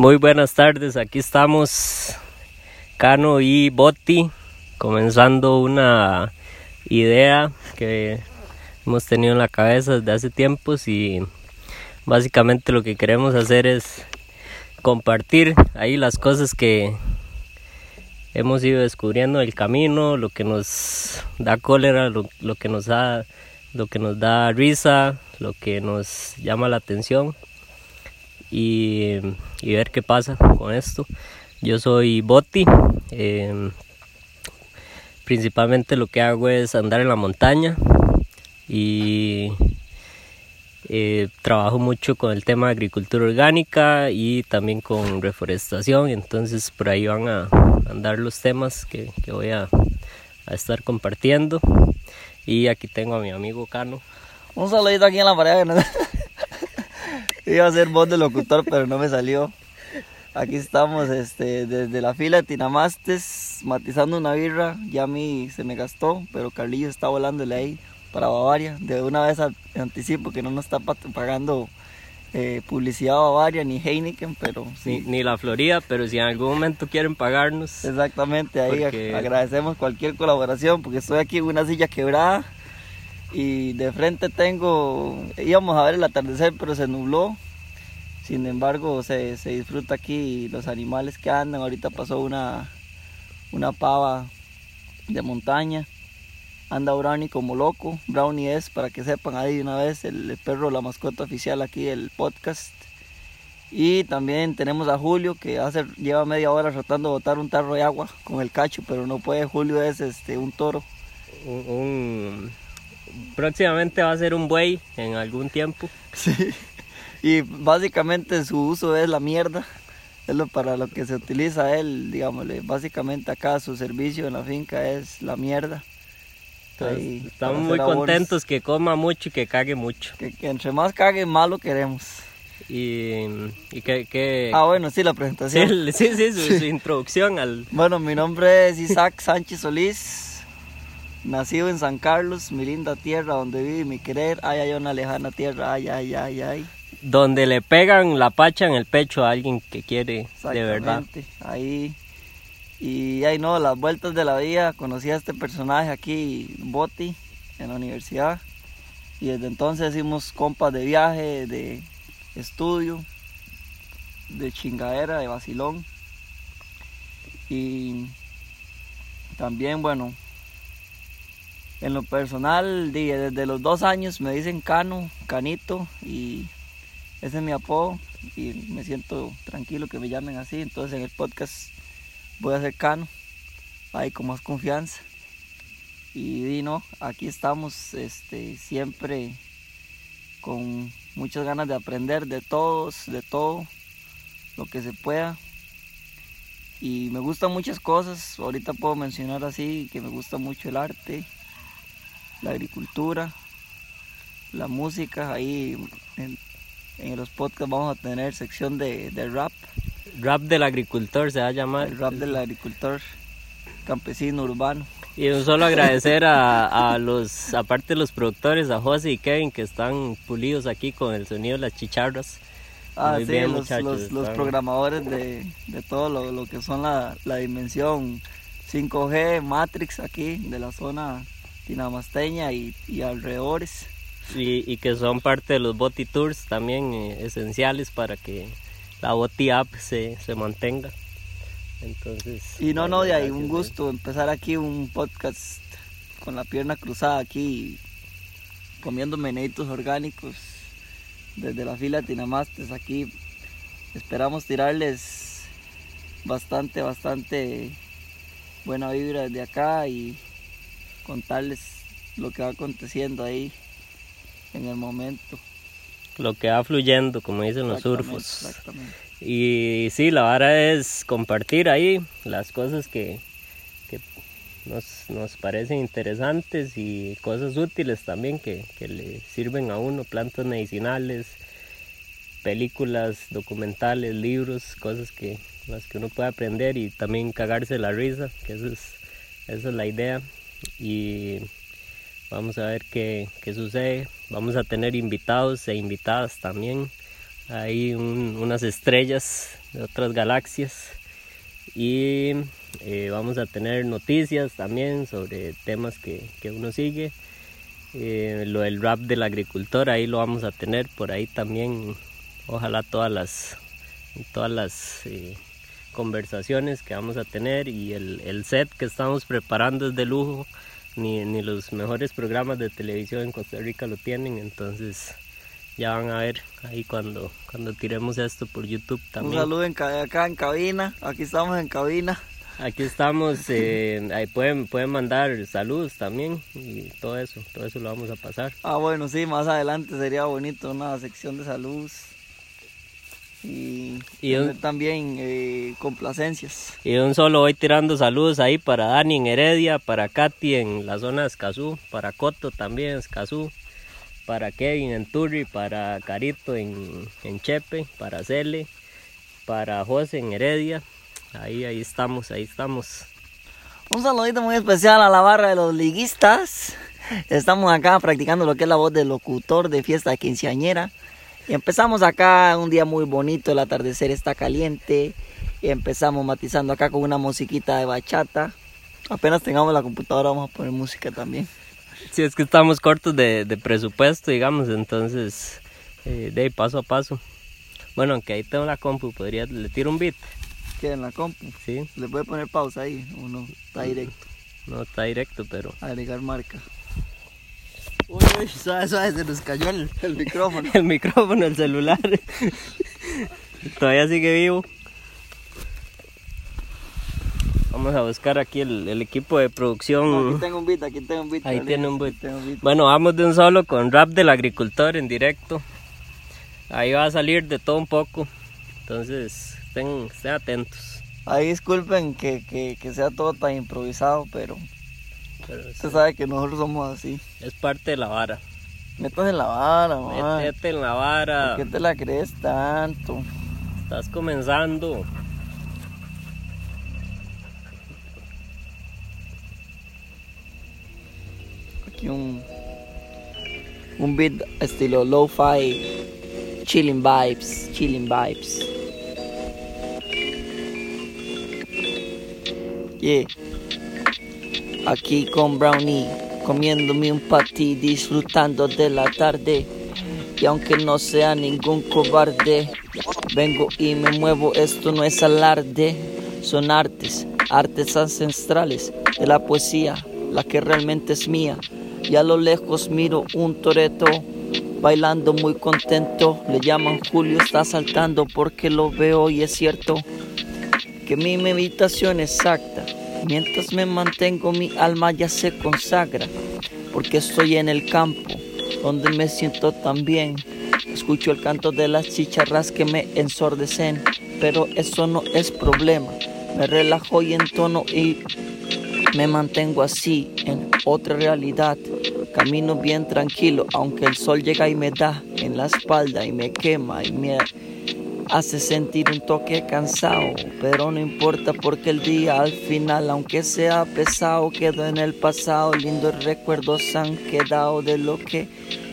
Muy buenas tardes, aquí estamos Cano y Botti comenzando una idea que hemos tenido en la cabeza desde hace tiempos y básicamente lo que queremos hacer es compartir ahí las cosas que hemos ido descubriendo el camino, lo que nos da cólera, lo, que nos da lo que nos da risa, lo que nos llama la atención y, ver qué pasa con esto. Yo soy Boti, em, principalmente lo que hago es andar en la montaña y eh, trabajo mucho con el tema de agricultura orgánica y también con reforestación, entonces por ahí van a andar los temas que, voy a, estar compartiendo. Y aquí tengo a mi amigo Cano. Un saludito aquí en la pared. Iba a ser voz de locutor, pero no me salió. Aquí estamos este, desde la fila de Tinamastes, matizando una birra. Ya a mí se me gastó, pero Carlillo está volándole ahí para Bavaria. De una vez anticipo que no nos está pagando eh, publicidad Bavaria ni Heineken, pero sí. Ni, la Florida, pero si en algún momento quieren pagarnos. Exactamente, ahí agradecemos cualquier colaboración porque estoy aquí en una silla quebrada y de frente tengo, íbamos a ver el atardecer, pero se nubló. Sin embargo, se, se disfruta aquí los animales que andan. Ahorita pasó una, una pava de montaña anda Brownie como loco. Brownie es, para que sepan ahí una vez, el, perro, la mascota oficial aquí del podcast. Y también tenemos a Julio que hace, lleva media hora tratando de botar un tarro de agua con el cacho, pero no puede. Julio es este un toro. Un, próximamente va a ser un buey en algún tiempo. Sí. Y básicamente su uso es la mierda. Es lo para lo que se utiliza él, digámosle. Básicamente acá su servicio en la finca es la mierda estamos muy contentos que coma mucho y que cague mucho. Que, entre más cague, más lo queremos. Y, y que, Ah, bueno, sí, la presentación. Sí, sí, su, introducción al... Bueno, mi nombre es Isaac Sánchez Solís, nacido en San Carlos, mi linda tierra donde vive mi querer. Ay, hay una lejana tierra, ay, ay, ay, ay. Donde le pegan la pacha en el pecho a alguien que quiere de verdad. Ahí y ahí no, las vueltas de la vida, conocí a este personaje aquí, Boti, en la universidad. Y desde entonces hicimos compas de viaje, de estudio, de chingadera, de vacilón. Y también, bueno, en lo personal, desde los dos años me dicen Cano, Canito, y ese es mi apodo. Y me siento tranquilo que me llamen así. Entonces en el podcast voy a ser cano, ahí con más confianza. Y, no, aquí estamos este, siempre con muchas ganas de aprender de todos, de todo, lo que se pueda. Y me gustan muchas cosas, ahorita puedo mencionar así que me gusta mucho el arte, la agricultura, la música, ahí en, los podcasts vamos a tener sección de, de rap Rap del agricultor se va a llamar. El rap del agricultor campesino urbano. Y un solo agradecer a, los, aparte de los productores, a José y Kevin que están pulidos aquí con el sonido de las chicharras. Ah, sí, los, los, programadores de, todo lo, que son la, dimensión 5G, Matrix aquí, de la zona tinamasteña y, alrededores. Y, y, que son parte de los Boti Tours también eh, esenciales para que la Boti App se, se mantenga. Entonces, y no, no, de ahí un gusto empezar aquí un podcast con la pierna cruzada aquí, comiendo meneitos orgánicos desde la fila Tinamastes aquí. Esperamos tirarles bastante, bastante buena vibra desde acá y contarles lo que va aconteciendo ahí en el momento lo que va fluyendo, como dicen los surfos. Y sí, la vara es compartir ahí las cosas que, nos, nos, parecen interesantes y cosas útiles también que, que le sirven a uno, plantas medicinales, películas, documentales, libros, cosas que las que uno puede aprender y también cagarse la risa, que eso es, esa es la idea. Y Vamos a ver qué, sucede. Vamos a tener invitados e invitadas también hay unas estrellas de otras galaxias y eh, vamos a tener noticias también sobre temas que, que uno sigue. Eh, lo del rap del agricultor, ahí lo vamos a tener por ahí también. Ojalá todas las, todas las eh, conversaciones que vamos a tener y el, el, set que estamos preparando es de lujo. Ni, ni los mejores programas de televisión en Costa Rica lo tienen, entonces ya van a ver ahí cuando, cuando tiremos esto por YouTube también. Un saludo en, acá en cabina, aquí estamos en cabina. Aquí estamos, eh, ahí pueden, pueden mandar saludos también y todo eso, todo eso lo vamos a pasar. Ah, bueno, sí, más adelante sería bonito una sección de saludos y, también eh, complacencias. Y un solo voy tirando saludos ahí para Dani en Heredia, para Katy en la zona de Escazú, para Coto también en Escazú, para Kevin en Turri, para Carito en, en Chepe, para Cele, para José en Heredia Ahí, ahí estamos, ahí estamos. Un saludito muy especial a la barra de los liguistas. Estamos acá practicando lo que es la voz del locutor de fiesta quinceañera. Y empezamos acá un día muy bonito, el atardecer está caliente. Y empezamos matizando acá con una musiquita de bachata. Apenas tengamos la computadora vamos a poner música también. Sí, es que estamos cortos de, presupuesto, digamos, entonces eh, de ahí paso a paso. Bueno, aunque ahí tengo la compu, podría, le tiro un beat que en la compu. Sí. Le puede poner pausa ahí o no, está directo. No está directo, pero. Agregar marca. Uy, uy, suave, suave, se nos cayó el, el micrófono. el micrófono, el celular. Todavía sigue vivo. Vamos a buscar aquí el, el equipo de producción. aquí tengo un beat, aquí tengo un beat. Ahí tiene un beat. Bueno, vamos de un solo con rap del agricultor en directo. Ahí va a salir de todo un poco. Entonces, estén, atentos. Ahí disculpen que, que, sea todo tan improvisado, pero, usted sabe que nosotros somos así. Es parte de la vara. Métete en la vara, man. Métete en la vara. ¿Por qué te la crees tanto? Estás comenzando. Aquí un, un beat estilo lo-fi, chilling vibes, chilling vibes. Yeah. Aquí con Brownie, comiéndome un patty, disfrutando de la tarde. Y aunque no sea ningún cobarde, vengo y me muevo, esto no es alarde. Son artes, artes ancestrales de la poesía, la que realmente es mía. Y a lo lejos miro un toreto bailando muy contento. Le llaman Julio, está saltando porque lo veo y es cierto que mi meditación exacta, mientras me mantengo mi alma ya se consagra, porque estoy en el campo, donde me siento tan bien. Escucho el canto de las chicharras que me ensordecen, pero eso no es problema. Me relajo y entono y me mantengo así en otra realidad. Camino bien tranquilo, aunque el sol llega y me da en la espalda y me quema y me hace sentir un toque cansado, pero no importa porque el día al final, aunque sea pesado, quedó en el pasado. Lindos recuerdos han quedado de lo que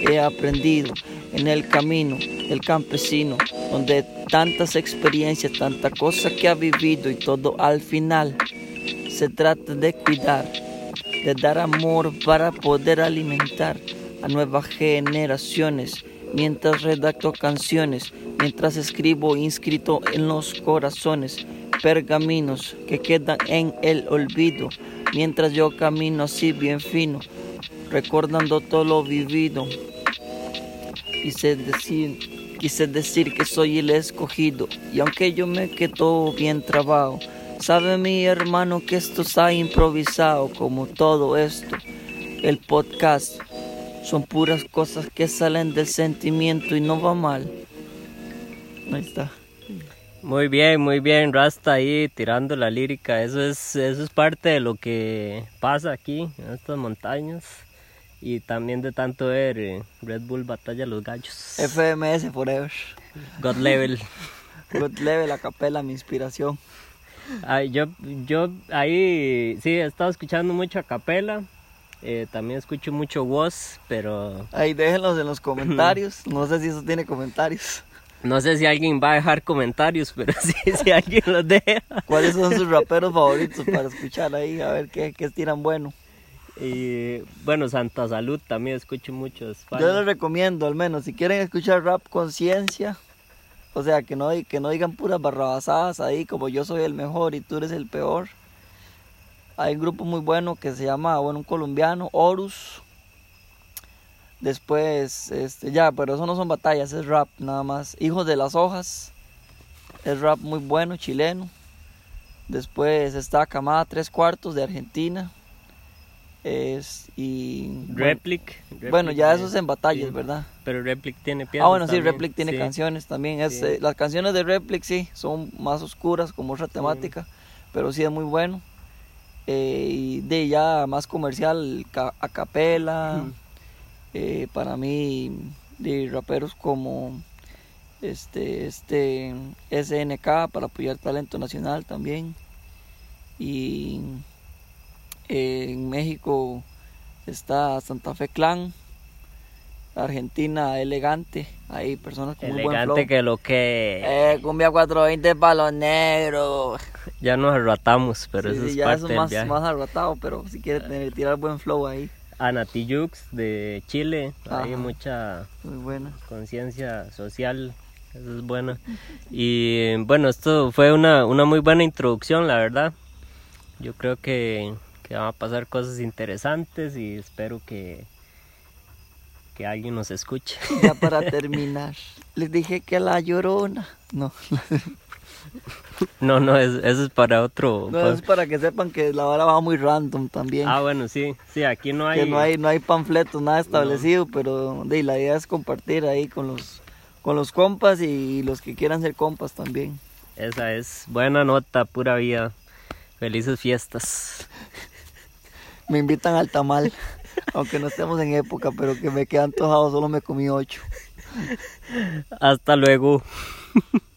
he aprendido en el camino del campesino, donde tantas experiencias, tanta cosa que ha vivido y todo al final se trata de cuidar, de dar amor para poder alimentar a nuevas generaciones mientras redacto canciones, mientras escribo inscrito en los corazones pergaminos que quedan en el olvido, mientras yo camino así bien fino, recordando todo lo vivido. Quise decir, quise decir que soy el escogido, y aunque yo me quedo bien trabado, sabe mi hermano que esto está improvisado como todo esto, el podcast son puras cosas que salen del sentimiento y no va mal. Ahí está. Muy bien, muy bien, Rasta ahí tirando la lírica. Eso es, eso es parte de lo que pasa aquí en estas montañas. Y también de tanto ver eh, Red Bull Batalla los Gallos. FMS Forever. God Level. God Level, a capela, mi inspiración. Ay, yo, yo ahí sí he estado escuchando mucho a capela eh, también escucho mucho voz, pero... Ahí déjenlos en los comentarios. no sé si eso tiene comentarios. No sé si alguien va a dejar comentarios, pero sí, si alguien los deja. ¿Cuáles son sus raperos favoritos para escuchar ahí? A ver qué, qué tiran bueno. Y bueno, Santa Salud también escucho mucho. España. Yo les recomiendo, al menos, si quieren escuchar rap conciencia, o sea, que no, que no digan puras barrabasadas ahí, como yo soy el mejor y tú eres el peor. Hay un grupo muy bueno que se llama, bueno, un colombiano, Horus. Después, este, ya, pero eso no son batallas, es rap nada más. Hijos de las hojas, es rap muy bueno, chileno. Después está Camada Tres Cuartos de Argentina. Es, y Replic. bueno, bueno, ya eso es en batallas, sí. ¿verdad? Pero Replic tiene piezas. Ah, bueno, sí, también. Replic tiene Sí. canciones también. Es, Sí. eh, las canciones de Replic sí, son más oscuras, como otra temática, pero sí es muy bueno. Eh, y de ya más comercial, ca- a capela. Mm. eh, para mí, de raperos como este, este SNK para apoyar talento nacional también. Y eh, en México está Santa Fe Clan, Argentina Elegante, hay personas con muy buen flow. Elegante que lo que. Eh, cumbia 420 para los negros. Ya nos arratamos, pero Sí, eso sí, es ya parte eso del más, viaje. más arrotado, pero si quiere tener, tirar buen flow ahí, Anati Jux de Chile. Hay mucha conciencia social. Eso es bueno. Y bueno, esto fue una, una muy buena introducción, la verdad. Yo creo que, que van a pasar cosas interesantes y espero que, que alguien nos escuche. Ya para terminar, les dije que la llorona. No, No, no, es- eso es para otro. no es para que sepan que la vara va muy random también. Ah, bueno, sí, sí, aquí no hay. que no hay, no hay panfletos, nada establecido, pero de, la idea es compartir ahí con los, con los compas y los que quieran ser compas también. Esa es buena nota, pura vida. Felices fiestas. Me invitan al tamal, aunque no estemos en época, pero que me quedan antojado, solo me comí ocho. Hasta luego.